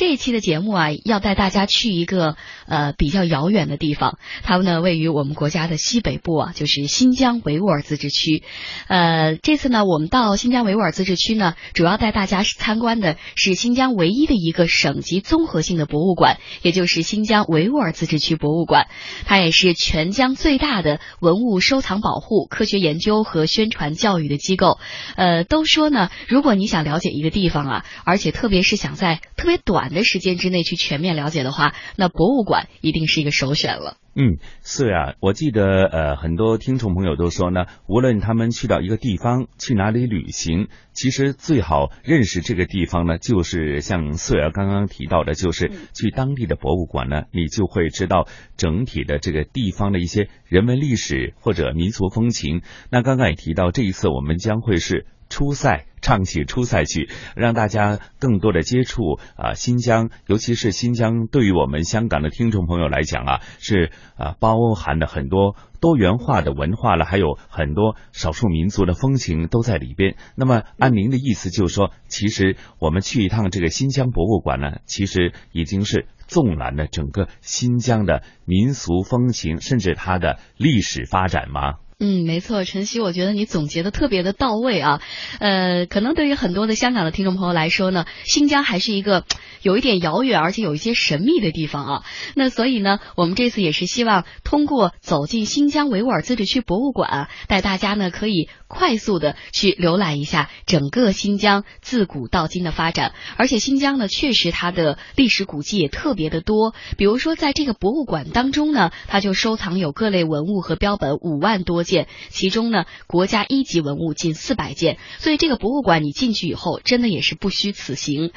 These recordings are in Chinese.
这一期的节目啊，要带大家去一个呃比较遥远的地方，它们呢位于我们国家的西北部啊，就是新疆维吾尔自治区。呃，这次呢，我们到新疆维吾尔自治区呢，主要带大家参观的是新疆唯一的一个省级综合性的博物馆，也就是新疆维吾尔自治区博物馆。它也是全疆最大的文物收藏保护、科学研究和宣传教育的机构。呃，都说呢，如果你想了解一个地方啊，而且特别是想在特别短的时间之内去全面了解的话，那博物馆一定是一个首选了。嗯，是啊，我记得呃，很多听众朋友都说呢，无论他们去到一个地方，去哪里旅行，其实最好认识这个地方呢，就是像四儿刚刚提到的，就是去当地的博物馆呢，你就会知道整体的这个地方的一些人文历史或者民俗风情。那刚刚也提到，这一次我们将会是。出塞唱起出塞曲，让大家更多的接触啊新疆，尤其是新疆，对于我们香港的听众朋友来讲啊，是啊包含了很多多元化的文化了，还有很多少数民族的风情都在里边。那么按您的意思，就是说，其实我们去一趟这个新疆博物馆呢，其实已经是纵览了整个新疆的民俗风情，甚至它的历史发展吗？嗯，没错，晨曦，我觉得你总结的特别的到位啊。呃，可能对于很多的香港的听众朋友来说呢，新疆还是一个有一点遥远，而且有一些神秘的地方啊。那所以呢，我们这次也是希望通过走进新疆维吾尔自治区博物馆，带大家呢可以快速的去浏览一下整个新疆自古到今的发展。而且新疆呢，确实它的历史古迹也特别的多。比如说，在这个博物馆当中呢，它就收藏有各类文物和标本五万多。件，其中呢，国家一级文物近四百件，所以这个博物馆你进去以后，真的也是不虚此行。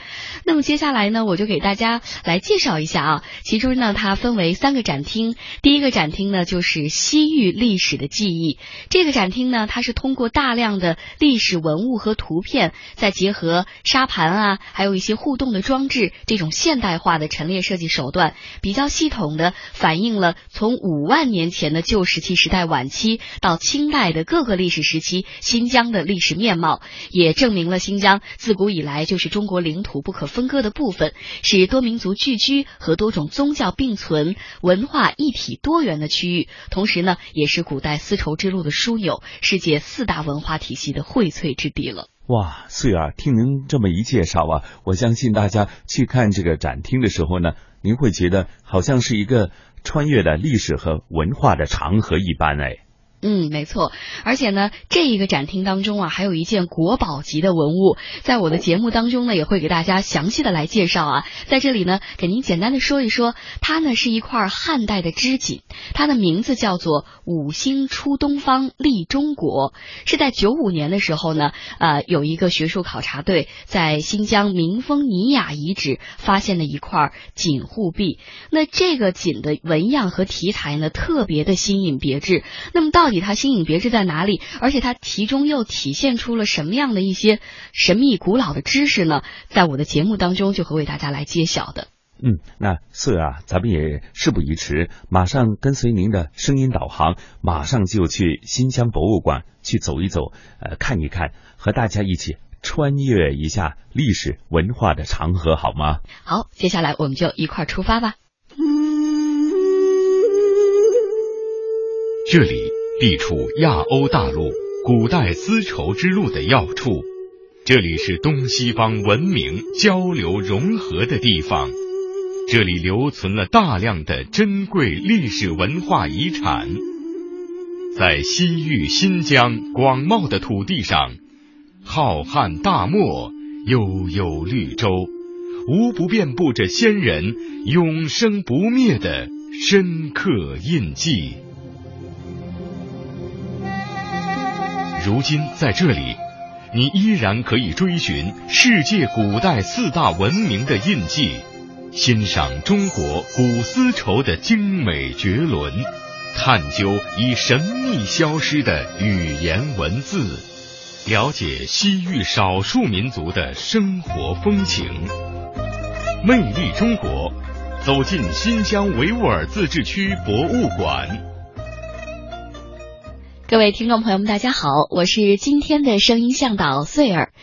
那么接下来呢，我就给大家来介绍一下啊，其中呢，它分为三个展厅，第一个展厅呢，就是西域历史的记忆。这个展厅呢，它是通过大量的历史文物和图片，再结合沙盘啊，还有一些互动的装置，这种现代化的陈列设计手段，比较系统的反映了从五万年前的旧石器时代晚期。到清代的各个历史时期，新疆的历史面貌也证明了新疆自古以来就是中国领土不可分割的部分，是多民族聚居和多种宗教并存、文化一体多元的区域。同时呢，也是古代丝绸之路的枢纽，世界四大文化体系的荟萃之地了。哇，穗儿，听您这么一介绍啊，我相信大家去看这个展厅的时候呢，您会觉得好像是一个穿越了历史和文化的长河一般哎。嗯，没错，而且呢，这一个展厅当中啊，还有一件国宝级的文物，在我的节目当中呢，也会给大家详细的来介绍啊。在这里呢，给您简单的说一说，它呢是一块汉代的织锦，它的名字叫做“五星出东方立中国”，是在九五年的时候呢，呃，有一个学术考察队在新疆民丰尼雅遗址发现了一块锦护壁。那这个锦的纹样和题材呢，特别的新颖别致。那么到它新颖别致在哪里？而且它其中又体现出了什么样的一些神秘古老的知识呢？在我的节目当中就会为大家来揭晓的。嗯，那四啊，咱们也事不宜迟，马上跟随您的声音导航，马上就去新乡博物馆去走一走，呃，看一看，和大家一起穿越一下历史文化的长河，好吗？好，接下来我们就一块儿出发吧。这里地处亚欧大陆古代丝绸之路的要处，这里是东西方文明交流融合的地方，这里留存了大量的珍贵历史文化遗产。在西域新疆广袤的土地上，浩瀚大漠，悠悠绿洲，无不遍布着先人永生不灭的深刻印记。如今在这里，你依然可以追寻世界古代四大文明的印记，欣赏中国古丝绸的精美绝伦，探究已神秘消失的语言文字，了解西域少数民族的生活风情。魅力中国，走进新疆维吾尔自治区博物馆。各位听众朋友们，大家好，我是今天的声音向导穗儿。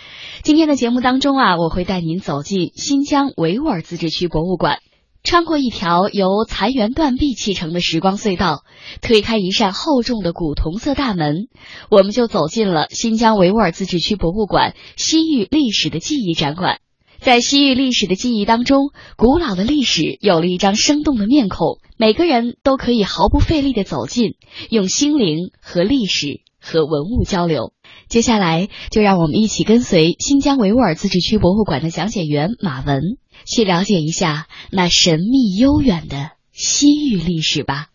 今天的节目当中啊，我会带您走进新疆维吾尔自治区博物馆，穿过一条由残垣断壁砌成的时光隧道，推开一扇厚重的古铜色大门，我们就走进了新疆维吾尔自治区博物馆西域历史的记忆展馆。在西域历史的记忆当中，古老的历史有了一张生动的面孔，每个人都可以毫不费力的走进，用心灵和历史和文物交流。接下来，就让我们一起跟随新疆维吾尔自治区博物馆的讲解员马文，去了解一下那神秘悠远的西域历史吧。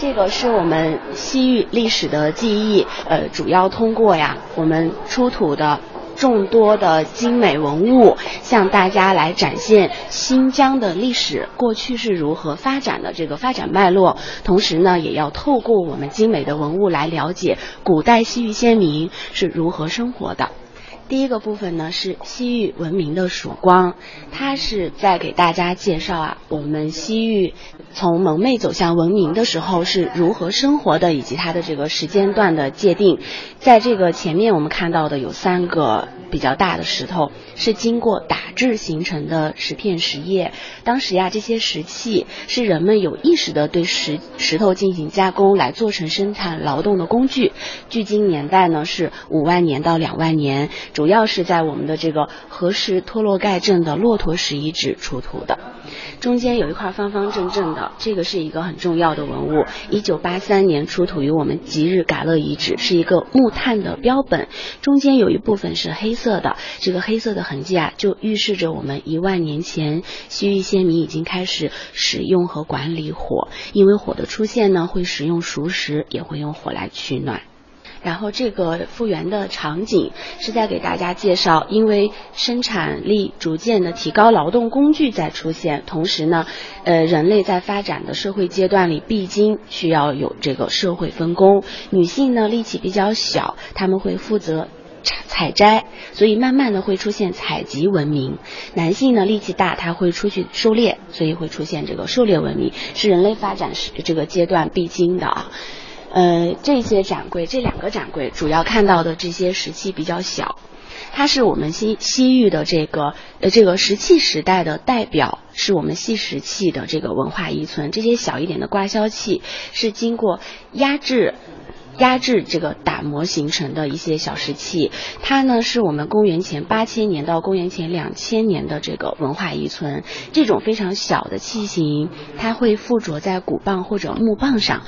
这个是我们西域历史的记忆，呃，主要通过呀，我们出土的。众多的精美文物，向大家来展现新疆的历史过去是如何发展的这个发展脉络，同时呢，也要透过我们精美的文物来了解古代西域先民是如何生活的。第一个部分呢是西域文明的曙光，它是在给大家介绍啊，我们西域从蒙昧走向文明的时候是如何生活的，以及它的这个时间段的界定。在这个前面我们看到的有三个比较大的石头，是经过打制形成的石片石叶。当时呀，这些石器是人们有意识的对石石头进行加工，来做成生产劳动的工具。距今年代呢是五万年到两万年。主要是在我们的这个河石托洛盖镇的骆驼石遗址出土的，中间有一块方方正正的，这个是一个很重要的文物，一九八三年出土于我们吉日嘎勒遗址，是一个木炭的标本，中间有一部分是黑色的，这个黑色的痕迹啊，就预示着我们一万年前西域先民已经开始使用和管理火，因为火的出现呢，会使用熟食，也会用火来取暖。然后这个复原的场景是在给大家介绍，因为生产力逐渐的提高，劳动工具在出现，同时呢，呃，人类在发展的社会阶段里必经需要有这个社会分工。女性呢力气比较小，他们会负责采采摘，所以慢慢的会出现采集文明。男性呢力气大，他会出去狩猎，所以会出现这个狩猎文明，是人类发展是这个阶段必经的啊。呃，这些展柜，这两个展柜主要看到的这些石器比较小，它是我们西西域的这个呃这个石器时代的代表，是我们细石器的这个文化遗存。这些小一点的刮削器是经过压制、压制这个打磨形成的一些小石器，它呢是我们公元前八千年到公元前两千年的这个文化遗存。这种非常小的器型，它会附着在鼓棒或者木棒上。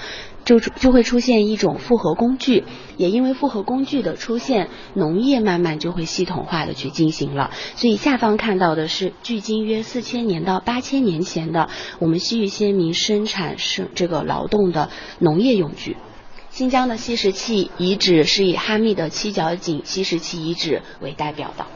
就就会出现一种复合工具，也因为复合工具的出现，农业慢慢就会系统化的去进行了。所以下方看到的是距今约四千年到八千年前的我们西域先民生产生这个劳动的农业用具。新疆的细石器遗址是以哈密的七角井细石器遗址为代表的。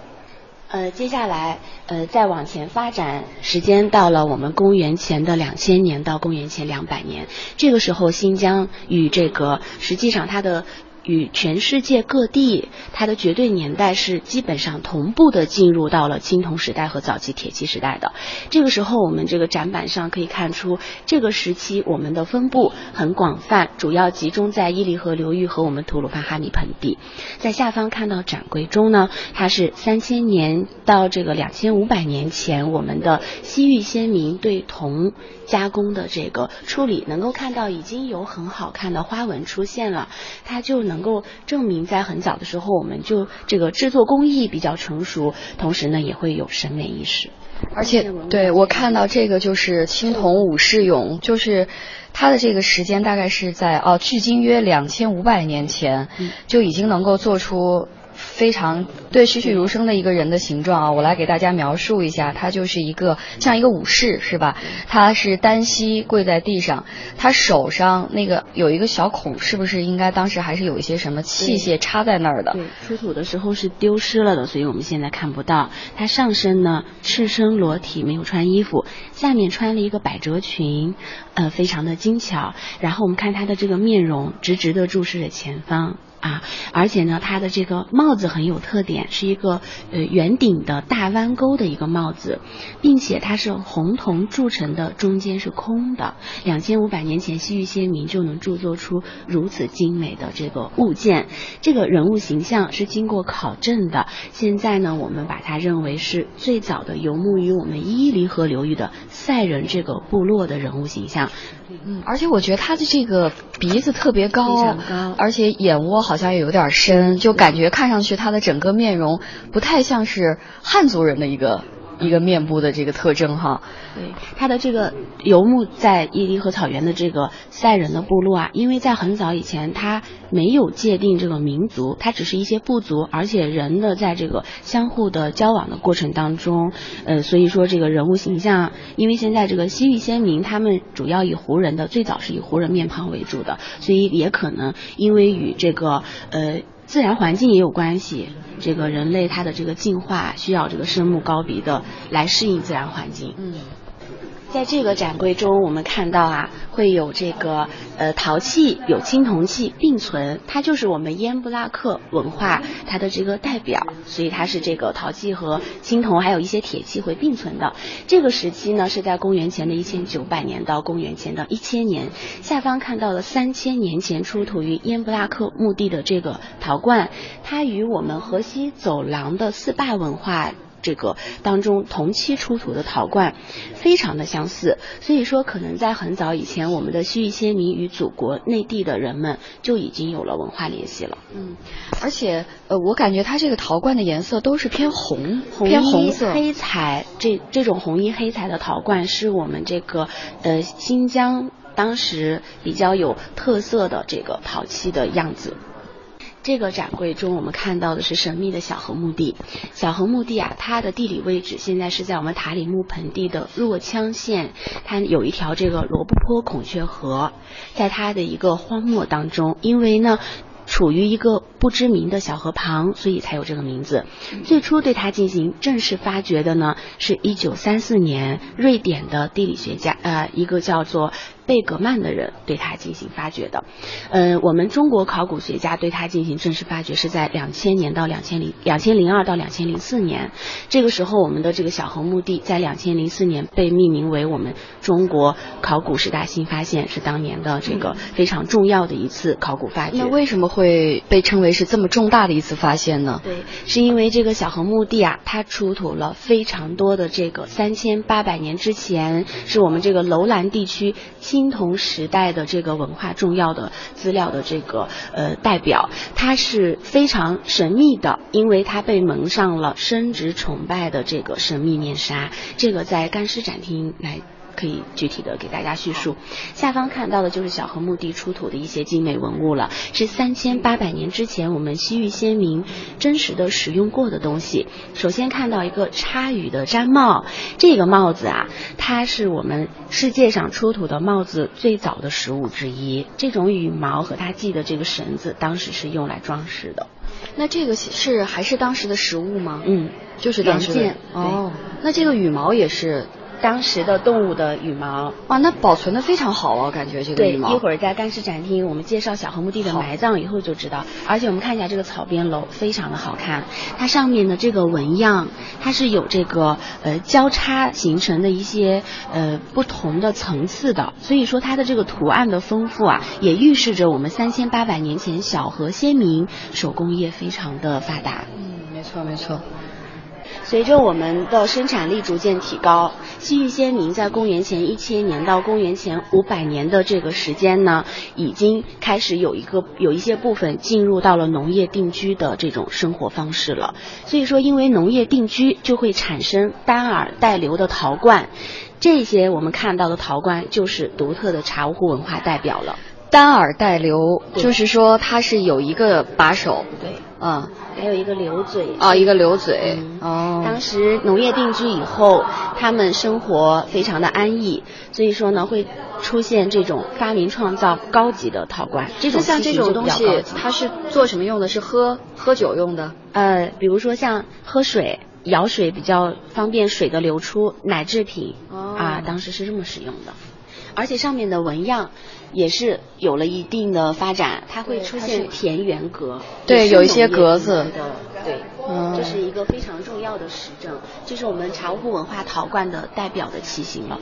呃，接下来，呃，再往前发展，时间到了我们公元前的两千年到公元前两百年，这个时候新疆与这个实际上它的。与全世界各地，它的绝对年代是基本上同步的进入到了青铜时代和早期铁器时代的。这个时候，我们这个展板上可以看出，这个时期我们的分布很广泛，主要集中在伊犁河流域和我们吐鲁番哈密盆地。在下方看到展柜中呢，它是三千年到这个两千五百年前，我们的西域先民对铜。加工的这个处理，能够看到已经有很好看的花纹出现了，它就能够证明在很早的时候，我们就这个制作工艺比较成熟，同时呢也会有审美意识。而且，对我看到这个就是青铜武士俑，就是它的这个时间大概是在哦，距今约两千五百年前，就已经能够做出。非常对栩栩如生的一个人的形状啊，我来给大家描述一下，他就是一个像一个武士是吧？他是单膝跪在地上，他手上那个有一个小孔，是不是应该当时还是有一些什么器械插在那儿的？对，出土的时候是丢失了的，所以我们现在看不到。他上身呢赤身裸体，没有穿衣服，下面穿了一个百褶裙，呃，非常的精巧。然后我们看他的这个面容，直直的注视着前方。啊，而且呢，它的这个帽子很有特点，是一个呃圆顶的大弯钩的一个帽子，并且它是红铜铸成的，中间是空的。两千五百年前，西域先民就能铸作出如此精美的这个物件。这个人物形象是经过考证的，现在呢，我们把它认为是最早的游牧于我们伊犁河流域的塞人这个部落的人物形象。嗯，而且我觉得他的这个鼻子特别高，非常高而且眼窝好好像也有点深，就感觉看上去他的整个面容不太像是汉族人的一个一个面部的这个特征哈。对，它的这个游牧在伊犁河草原的这个塞人的部落啊，因为在很早以前，它没有界定这个民族，它只是一些部族，而且人的在这个相互的交往的过程当中，呃，所以说这个人物形象，因为现在这个西域先民他们主要以胡人的，最早是以胡人面庞为主的，所以也可能因为与这个呃。自然环境也有关系，这个人类它的这个进化需要这个深目高鼻的来适应自然环境。嗯。在这个展柜中，我们看到啊，会有这个呃陶器、有青铜器并存，它就是我们烟布拉克文化它的这个代表，所以它是这个陶器和青铜还有一些铁器会并存的。这个时期呢是在公元前的一千九百年到公元前的一千年。下方看到了三千年前出土于烟布拉克墓地的这个陶罐，它与我们河西走廊的四霸文化。这个当中同期出土的陶罐非常的相似，所以说可能在很早以前，我们的西域先民与祖国内地的人们就已经有了文化联系了。嗯，而且呃，我感觉它这个陶罐的颜色都是偏红，红偏红色。黑彩这这种红衣黑彩的陶罐是我们这个呃新疆当时比较有特色的这个陶器的样子。这个展柜中，我们看到的是神秘的小河墓地。小河墓地啊，它的地理位置现在是在我们塔里木盆地的若羌县，它有一条这个罗布泊孔雀河，在它的一个荒漠当中，因为呢。处于一个不知名的小河旁，所以才有这个名字。最初对它进行正式发掘的呢，是一九三四年，瑞典的地理学家，呃，一个叫做贝格曼的人对它进行发掘的。呃，我们中国考古学家对它进行正式发掘是在两千年到两千零两千零二到两千零四年。这个时候，我们的这个小河墓地在两千零四年被命名为我们中国考古十大新发现，是当年的这个非常重要的一次考古发掘。那为什么会？会被称为是这么重大的一次发现呢？对，是因为这个小河墓地啊，它出土了非常多的这个三千八百年之前，是我们这个楼兰地区青铜时代的这个文化重要的资料的这个呃代表，它是非常神秘的，因为它被蒙上了生殖崇拜的这个神秘面纱。这个在干尸展厅来。可以具体的给大家叙述，下方看到的就是小河墓地出土的一些精美文物了，是三千八百年之前我们西域先民真实的使用过的东西。首先看到一个插羽的毡帽，这个帽子啊，它是我们世界上出土的帽子最早的实物之一。这种羽毛和它系的这个绳子，当时是用来装饰的。那这个是还是当时的实物吗？嗯，就是当时的。哦，那这个羽毛也是。当时的动物的羽毛哇，那保存的非常好啊，感觉这个羽毛。对，一会儿在干尸展厅，我们介绍小河墓地的埋葬以后就知道。而且我们看一下这个草编楼，非常的好看。它上面的这个纹样，它是有这个呃交叉形成的一些呃不同的层次的，所以说它的这个图案的丰富啊，也预示着我们三千八百年前小河先民手工业非常的发达。嗯，没错没错。随着我们的生产力逐渐提高，西域先民在公元前一千年到公元前五百年的这个时间呢，已经开始有一个有一些部分进入到了农业定居的这种生活方式了。所以说，因为农业定居，就会产生单耳带流的陶罐，这些我们看到的陶罐就是独特的茶壶文化代表了。单耳带流，就是说它是有一个把手，对，嗯，还有一个流嘴，啊，一个流嘴，哦。当时农业定居以后，他们生活非常的安逸，所以说呢，会出现这种发明创造高级的陶罐。这种像这种东西，它是做什么用的？是喝喝酒用的？呃，比如说像喝水、舀水比较方便水的流出，奶制品啊，当时是这么使用的。而且上面的纹样也是有了一定的发展，它会出现田园格，对，有一些格子的，对，这是一个非常重要的实证，这是我们茶壶文化陶罐的代表的器型了，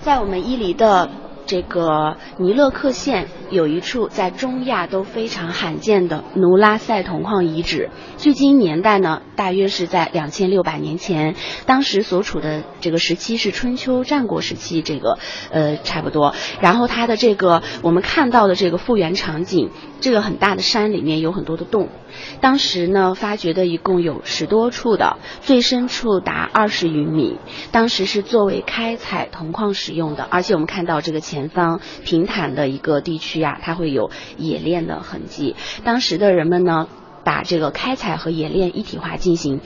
在我们伊犁的。这个尼勒克县有一处在中亚都非常罕见的努拉塞铜矿遗址，距今年代呢，大约是在两千六百年前，当时所处的这个时期是春秋战国时期，这个呃差不多。然后它的这个我们看到的这个复原场景，这个很大的山里面有很多的洞。当时呢，发掘的一共有十多处的，最深处达二十余米。当时是作为开采铜矿使用的，而且我们看到这个前方平坦的一个地区啊，它会有冶炼的痕迹。当时的人们呢，把这个开采和冶炼一体化进行。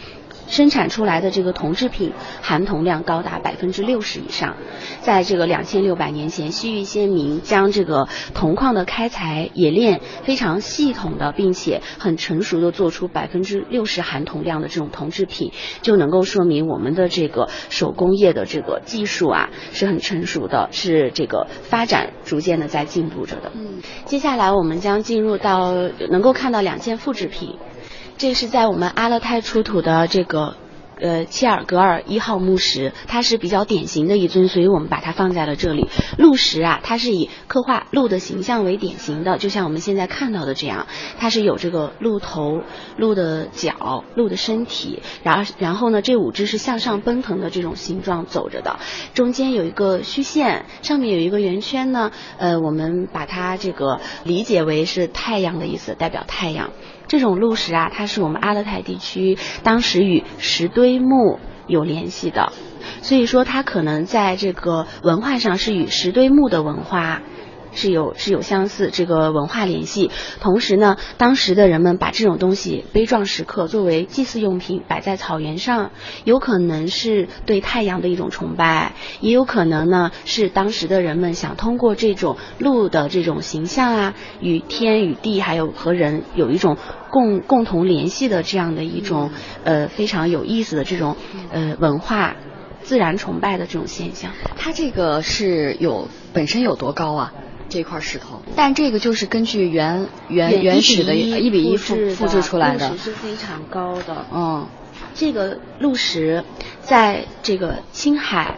生产出来的这个铜制品含铜量高达百分之六十以上，在这个两千六百年前，西域先民将这个铜矿的开采冶炼非常系统的，并且很成熟的做出百分之六十含铜量的这种铜制品，就能够说明我们的这个手工业的这个技术啊是很成熟的，是这个发展逐渐的在进步着的。嗯，接下来我们将进入到能够看到两件复制品。这是在我们阿勒泰出土的这个，呃，切尔格尔一号墓石，它是比较典型的一尊，所以我们把它放在了这里。鹿石啊，它是以刻画鹿的形象为典型的，就像我们现在看到的这样，它是有这个鹿头、鹿的脚、鹿的身体，然后然后呢，这五只是向上奔腾的这种形状走着的，中间有一个虚线，上面有一个圆圈呢，呃，我们把它这个理解为是太阳的意思，代表太阳。这种鹿石啊，它是我们阿勒泰地区当时与石堆墓有联系的，所以说它可能在这个文化上是与石堆墓的文化。是有是有相似这个文化联系，同时呢，当时的人们把这种东西悲壮时刻作为祭祀用品摆在草原上，有可能是对太阳的一种崇拜，也有可能呢是当时的人们想通过这种鹿的这种形象啊，与天与地还有和人有一种共共同联系的这样的一种呃非常有意思的这种呃文化自然崇拜的这种现象。它这个是有本身有多高啊？这块石头，但这个就是根据原原原始的一比一复复制出来的，是非常高的。嗯，这个鹿石在这个青海，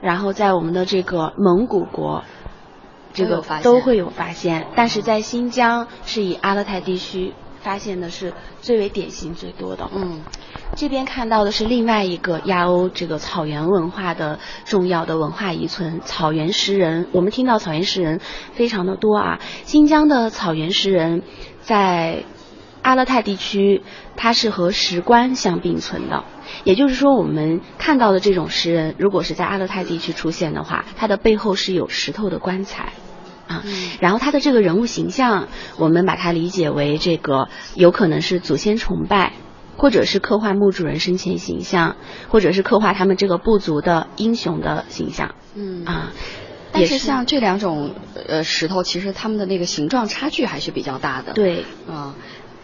然后在我们的这个蒙古国，这个都会有发现，但是在新疆是以阿勒泰地区。发现的是最为典型最多的。嗯，这边看到的是另外一个亚欧这个草原文化的重要的文化遗存——草原石人。我们听到草原石人非常的多啊。新疆的草原石人在阿勒泰地区，它是和石棺相并存的。也就是说，我们看到的这种石人，如果是在阿勒泰地区出现的话，它的背后是有石头的棺材。啊，然后他的这个人物形象，我们把它理解为这个有可能是祖先崇拜，或者是刻画墓主人生前形象，或者是刻画他们这个部族的英雄的形象。嗯啊，但是像这两种呃石头，其实它们的那个形状差距还是比较大的。对，啊，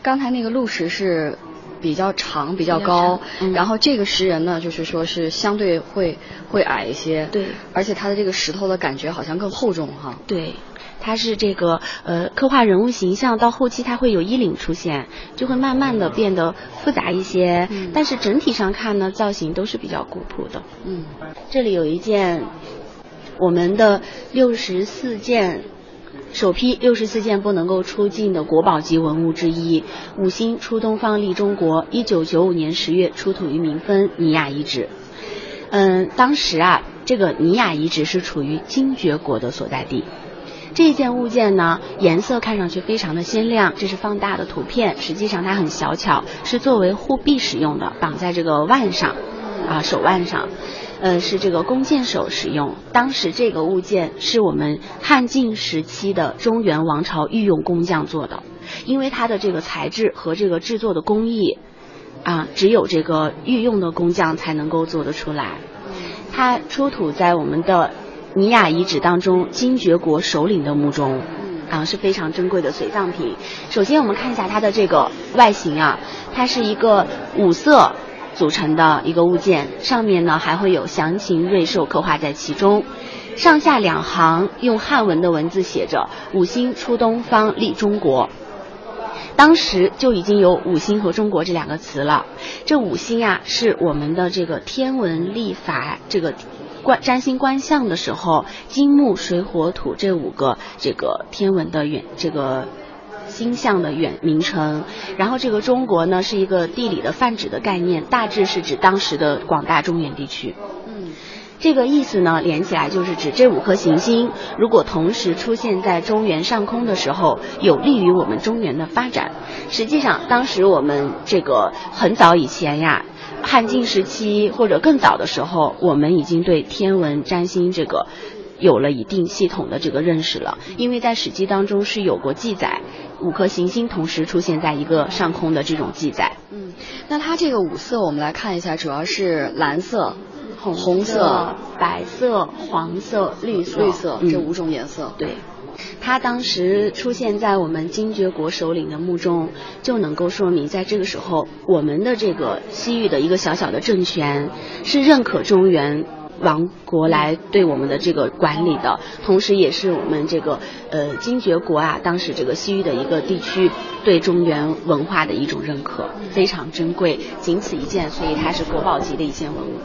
刚才那个鹿石是。比较长，比较高，然后这个石人呢，就是说是相对会会矮一些，对，而且它的这个石头的感觉好像更厚重哈。对，它是这个呃刻画人物形象到后期它会有衣领出现，就会慢慢的变得复杂一些，但是整体上看呢，造型都是比较古朴的。嗯，这里有一件我们的六十四件。首批六十四件不能够出境的国宝级文物之一，五星出东方利中国，一九九五年十月出土于民丰尼雅遗址。嗯，当时啊，这个尼雅遗址是处于精绝国的所在地。这件物件呢，颜色看上去非常的鲜亮，这是放大的图片，实际上它很小巧，是作为护臂使用的，绑在这个腕上，啊，手腕上。呃，是这个弓箭手使用。当时这个物件是我们汉晋时期的中原王朝御用工匠做的，因为它的这个材质和这个制作的工艺，啊，只有这个御用的工匠才能够做得出来。它出土在我们的尼雅遗址当中，金爵国首领的墓中，啊，是非常珍贵的随葬品。首先，我们看一下它的这个外形啊，它是一个五色。组成的一个物件，上面呢还会有详情瑞兽刻画在其中。上下两行用汉文的文字写着“五星出东方，立中国”。当时就已经有“五星”和“中国”这两个词了。这五星啊，是我们的这个天文历法这个观占星观象的时候，金木水火土这五个这个天文的远这个星象的远名称。然后这个“中国”呢，是一个地理的泛指的概念，大致是指当时的广大中原地区。嗯这个意思呢，连起来就是指这五颗行星如果同时出现在中原上空的时候，有利于我们中原的发展。实际上，当时我们这个很早以前呀，汉晋时期或者更早的时候，我们已经对天文占星这个有了一定系统的这个认识了。因为在《史记》当中是有过记载，五颗行星同时出现在一个上空的这种记载。嗯，那它这个五色我们来看一下，主要是蓝色。红色、白色、黄色、绿色，绿色这五种颜色。对，它当时出现在我们精绝国首领的墓中，就能够说明，在这个时候，我们的这个西域的一个小小的政权是认可中原王国来对我们的这个管理的，同时也是我们这个呃精绝国啊，当时这个西域的一个地区对中原文化的一种认可，非常珍贵，仅此一件，所以它是国宝级的一件文物。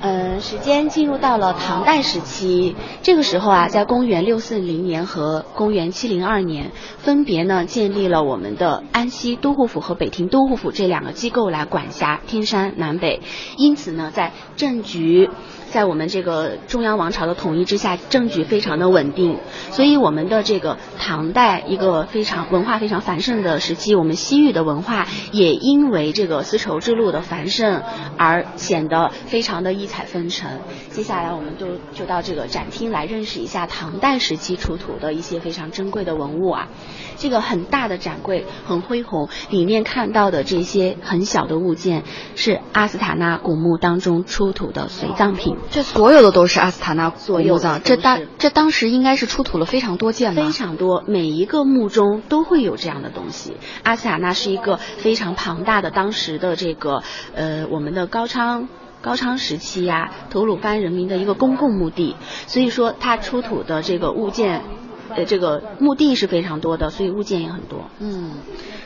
嗯，时间进入到了唐代时期，这个时候啊，在公元六四零年和公元七零二年，分别呢建立了我们的安西都护府和北庭都护府这两个机构来管辖天山南北，因此呢，在政局。在我们这个中央王朝的统一之下，政局非常的稳定，所以我们的这个唐代一个非常文化非常繁盛的时期，我们西域的文化也因为这个丝绸之路的繁盛而显得非常的异彩纷呈。接下来，我们就就到这个展厅来认识一下唐代时期出土的一些非常珍贵的文物啊。这个很大的展柜很恢宏，里面看到的这些很小的物件是阿斯塔纳古墓当中出土的随葬品。这所有的都是阿斯塔纳所有的，这当这当时应该是出土了非常多件吧？非常多，每一个墓中都会有这样的东西。阿斯塔纳是一个非常庞大的，当时的这个呃，我们的高昌高昌时期呀，吐鲁番人民的一个公共墓地，所以说它出土的这个物件。呃，这个墓地是非常多的，所以物件也很多。嗯，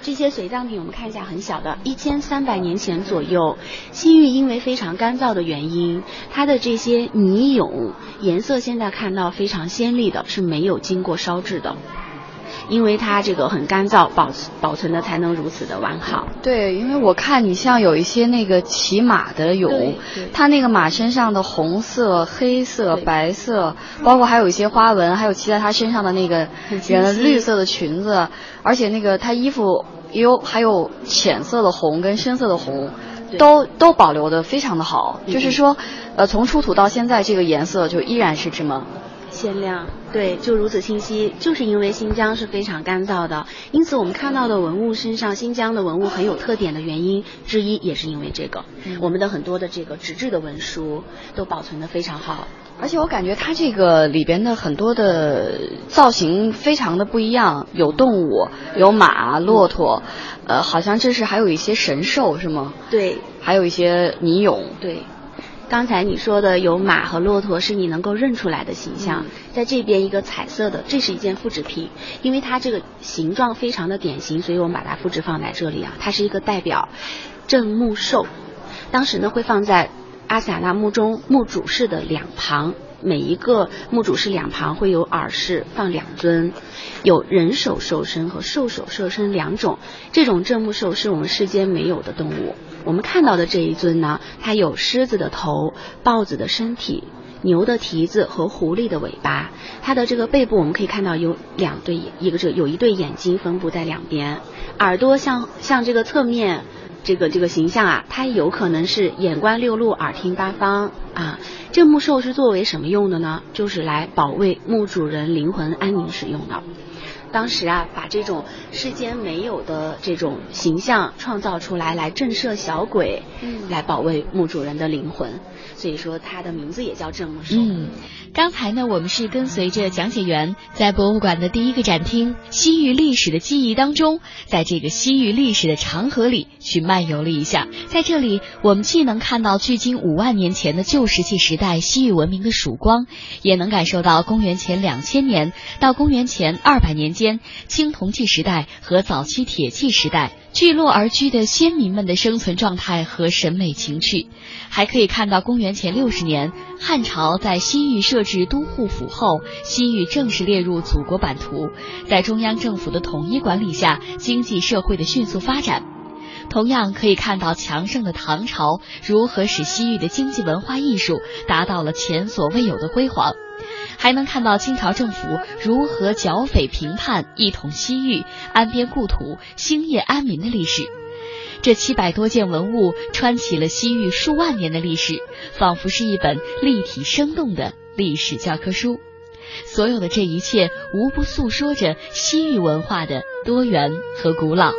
这些随葬品我们看一下，很小的，一千三百年前左右，西域因为非常干燥的原因，它的这些泥俑颜色现在看到非常鲜丽的，是没有经过烧制的。因为它这个很干燥，保保存的才能如此的完好。对，因为我看你像有一些那个骑马的俑，它那个马身上的红色、黑色、白色，包括还有一些花纹，还有骑在它身上的那个人绿色的裙子，而且那个它衣服也有还有浅色的红跟深色的红，都都保留的非常的好。就是说，呃，从出土到现在，这个颜色就依然是这么。鲜亮，对，就如此清晰，就是因为新疆是非常干燥的，因此我们看到的文物身上，新疆的文物很有特点的原因之一，也是因为这个，我们的很多的这个纸质的文书都保存的非常好，而且我感觉它这个里边的很多的造型非常的不一样，有动物，有马、骆驼，呃，好像这是还有一些神兽是吗？对，还有一些泥俑，对。刚才你说的有马和骆驼是你能够认出来的形象，在这边一个彩色的，这是一件复制品，因为它这个形状非常的典型，所以我们把它复制放在这里啊。它是一个代表镇墓兽，当时呢会放在阿斯塔纳墓中墓主室的两旁，每一个墓主室两旁会有耳室放两尊，有人手兽身和兽首兽身两种，这种镇墓兽是我们世间没有的动物。我们看到的这一尊呢，它有狮子的头、豹子的身体、牛的蹄子和狐狸的尾巴。它的这个背部我们可以看到有两对，一个这有一对眼睛分布在两边，耳朵像像这个侧面这个这个形象啊，它有可能是眼观六路，耳听八方啊。这木兽是作为什么用的呢？就是来保卫墓主人灵魂安宁使用的。当时啊，把这种世间没有的这种形象创造出来，来震慑小鬼，嗯来保卫墓主人的灵魂。所以说，它的名字也叫镇墓兽。嗯，刚才呢，我们是跟随着讲解员在博物馆的第一个展厅——西域历史的记忆当中，在这个西域历史的长河里去漫游了一下。在这里，我们既能看到距今五万年前的旧石器时代西域文明的曙光，也能感受到公元前两千年到公元前二百年间青铜器时代和早期铁器时代聚落而居的先民们的生存状态和审美情趣，还可以看到公元前六十年汉朝在西域设置都护府后，西域正式列入祖国版图，在中央政府的统一管理下，经济社会的迅速发展。同样可以看到强盛的唐朝如何使西域的经济文化艺术达到了前所未有的辉煌，还能看到清朝政府如何剿匪平叛、一统西域、安边故土、兴业安民的历史。这七百多件文物穿起了西域数万年的历史，仿佛是一本立体生动的历史教科书。所有的这一切，无不诉说着西域文化的多元和古老。